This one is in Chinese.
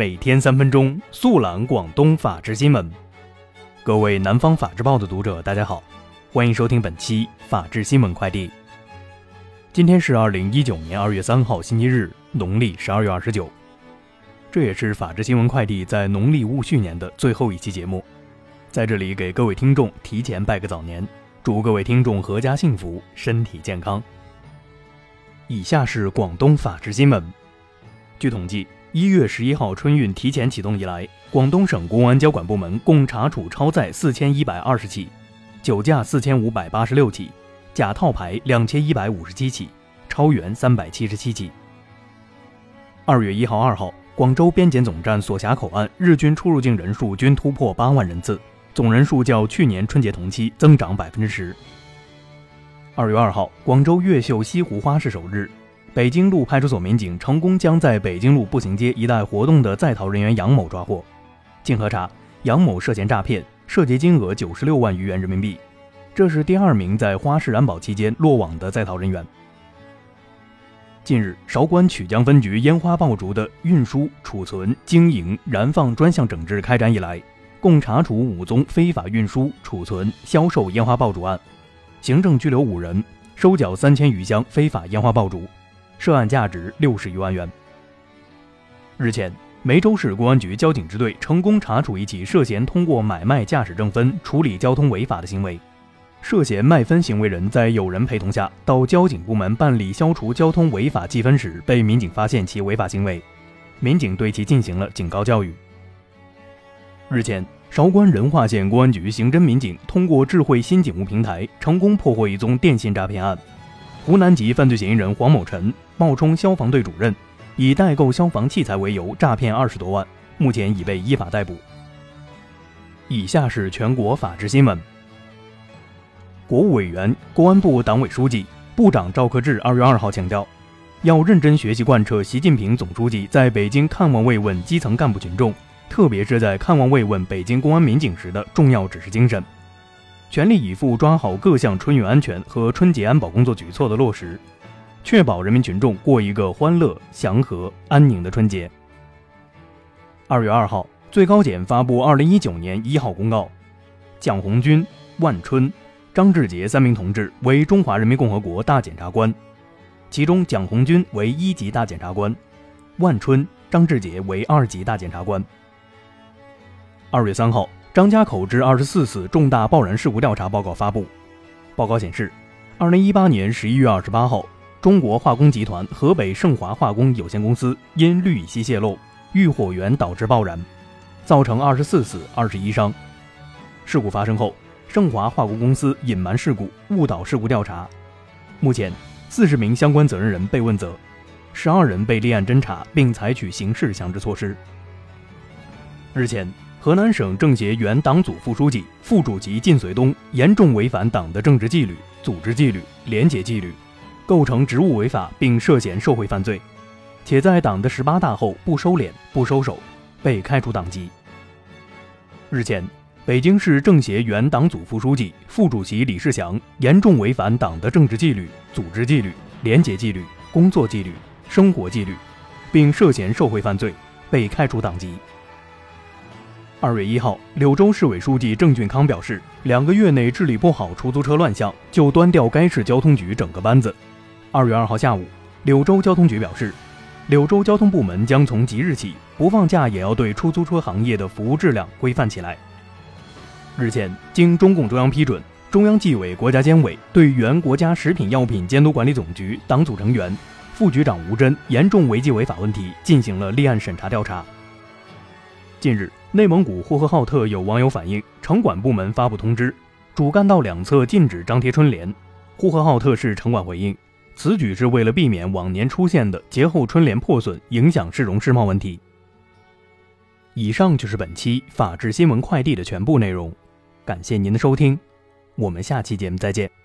每天三分钟速览广东法治新闻。各位南方法制报的读者，大家好，欢迎收听本期法治新闻快递。今天是二零一九年二月三号，星期日，农历十二月二十九。这也是法治新闻快递在农历戊戌年的最后一期节目，在这里给各位听众提前拜个早年，祝各位听众阖家幸福，身体健康。以下是广东法治新闻。据统计。一月十一号春运提前启动以来，广东省公安交管部门共查处超载四千一百二十起，酒驾四千五百八十六起，假套牌两千一百五十七起，超员三百七十七起。二月一号、二号，广州边检总站所辖口岸日均出入境人数均突破八万人次，总人数较去年春节同期增长百分之十。二月二号，广州越秀西湖花市首日。北京路派出所民警成功将在北京路步行街一带活动的在逃人员杨某抓获。经核查，杨某涉嫌诈骗，涉及金额九十六万余元人民币。这是第二名在花市燃保期间落网的在逃人员。近日，韶关曲江分局烟花爆竹的运输、储存、经营、燃放专项整治开展以来，共查处五宗非法运输、储存、销售烟花爆竹案，行政拘留五人，收缴三千余箱非法烟花爆竹。涉案价值六十余万元。日前，梅州市公安局交警支队成功查处一起涉嫌通过买卖驾驶证分处理交通违法的行为。涉嫌卖分行为人在有人陪同下到交警部门办理消除交通违法记分时，被民警发现其违法行为，民警对其进行了警告教育。日前，韶关仁化县公安局刑侦民警通过智慧新警务平台，成功破获一宗电信诈骗案。湖南籍犯罪嫌疑人黄某晨冒充消防队主任，以代购消防器材为由诈骗二十多万，目前已被依法逮捕。以下是全国法制新闻。国务委员、公安部党委书记、部长赵克志二月二号强调，要认真学习贯彻习近平总书记在北京看望慰问基层干部群众，特别是在看望慰问北京公安民警时的重要指示精神。全力以赴抓好各项春运安全和春节安保工作举措的落实，确保人民群众过一个欢乐、祥和、安宁的春节。二月二号，最高检发布二零一九年一号公告，蒋红军、万春、张志杰三名同志为中华人民共和国大检察官，其中蒋红军为一级大检察官，万春、张志杰为二级大检察官。二月三号。张家口至二十四次重大爆燃事故调查报告发布。报告显示，二零一八年十一月二十八号，中国化工集团河北盛华化工有限公司因氯乙烯泄漏，遇火源导致爆燃，造成二十四死二十一伤。事故发生后，盛华化工公司隐瞒事故，误导事故调查。目前，四十名相关责任人被问责，十二人被立案侦查，并采取刑事强制措施。日前。河南省政协原党组副书记、副主席靳绥东严重违反党的政治纪律、组织纪律、廉洁纪律，构成职务违法，并涉嫌受贿犯罪，且在党的十八大后不收敛、不收手，被开除党籍。日前，北京市政协原党组副书记、副主席李世祥严重违反党的政治纪律、组织纪律、廉洁纪律、工作纪律、生活纪律，并涉嫌受贿犯罪，被开除党籍。二月一号，柳州市委书记郑俊康表示，两个月内治理不好出租车乱象，就端掉该市交通局整个班子。二月二号下午，柳州交通局表示，柳州交通部门将从即日起，不放假也要对出租车行业的服务质量规范起来。日前，经中共中央批准，中央纪委国家监委对原国家食品药品监督管理总局党组成员、副局长吴真严重违纪违法问题进行了立案审查调查。近日，内蒙古呼和浩特有网友反映，城管部门发布通知，主干道两侧禁止张贴春联。呼和浩特市城管回应，此举是为了避免往年出现的节后春联破损，影响市容市貌问题。以上就是本期法治新闻快递的全部内容，感谢您的收听，我们下期节目再见。